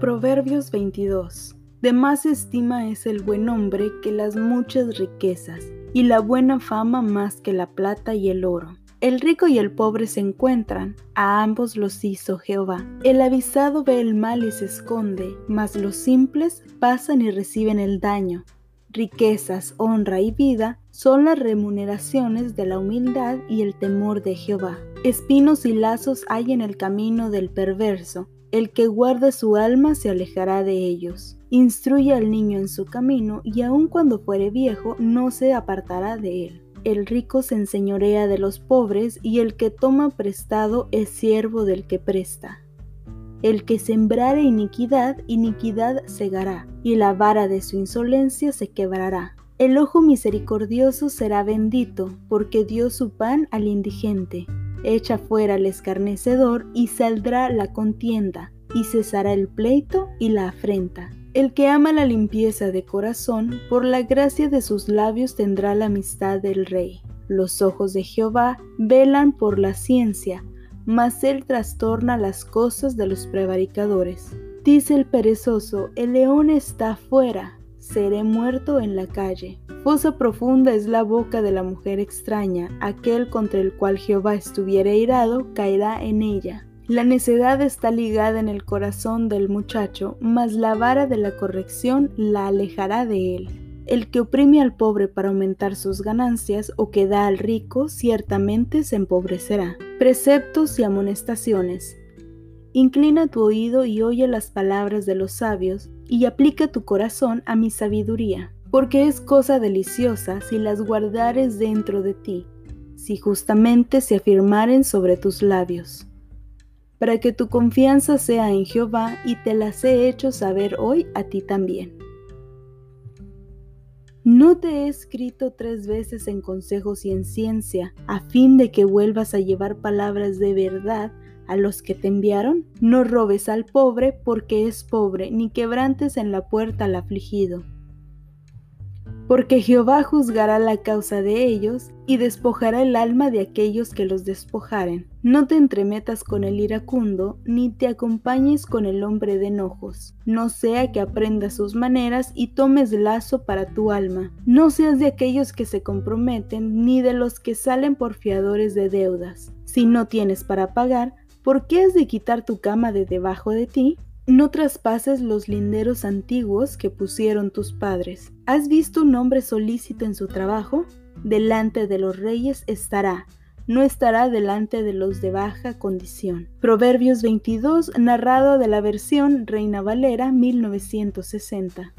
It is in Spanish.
Proverbios 22. De más estima es el buen hombre que las muchas riquezas, y la buena fama más que la plata y el oro. El rico y el pobre se encuentran, a ambos los hizo Jehová. El avisado ve el mal y se esconde, mas los simples pasan y reciben el daño. Riquezas, honra y vida son las remuneraciones de la humildad y el temor de Jehová. Espinos y lazos hay en el camino del perverso, el que guarda su alma se alejará de ellos. Instruye al niño en su camino, y aun cuando fuere viejo, no se apartará de él. El rico se enseñorea de los pobres, y el que toma prestado es siervo del que presta. El que sembrare iniquidad, iniquidad segará, y la vara de su insolencia se quebrará. El ojo misericordioso será bendito, porque dio su pan al indigente. Echa fuera al escarnecedor y saldrá la contienda, y cesará el pleito y la afrenta. El que ama la limpieza de corazón, por la gracia de sus labios tendrá la amistad del rey. Los ojos de Jehová velan por la ciencia, mas él trastorna las cosas de los prevaricadores. Dice el perezoso, el león está fuera, seré muerto en la calle. Fosa profunda es la boca de la mujer extraña, aquel contra el cual Jehová estuviera irado caerá en ella. La necedad está ligada en el corazón del muchacho, mas la vara de la corrección la alejará de él. El que oprime al pobre para aumentar sus ganancias o que da al rico ciertamente se empobrecerá. Preceptos y amonestaciones. Inclina tu oído y oye las palabras de los sabios, y aplica tu corazón a mi sabiduría porque es cosa deliciosa si las guardares dentro de ti, si justamente se afirmaren sobre tus labios, para que tu confianza sea en Jehová y te las he hecho saber hoy a ti también. ¿No te he escrito tres veces en consejos y en ciencia, a fin de que vuelvas a llevar palabras de verdad a los que te enviaron? No robes al pobre porque es pobre, ni quebrantes en la puerta al afligido porque Jehová juzgará la causa de ellos y despojará el alma de aquellos que los despojaren. No te entremetas con el iracundo, ni te acompañes con el hombre de enojos, no sea que aprendas sus maneras y tomes lazo para tu alma. No seas de aquellos que se comprometen, ni de los que salen por fiadores de deudas. Si no tienes para pagar, ¿por qué has de quitar tu cama de debajo de ti? No traspases los linderos antiguos que pusieron tus padres. ¿Has visto un hombre solícito en su trabajo? Delante de los reyes estará, no estará delante de los de baja condición. Proverbios 22, narrado de la versión Reina Valera 1960.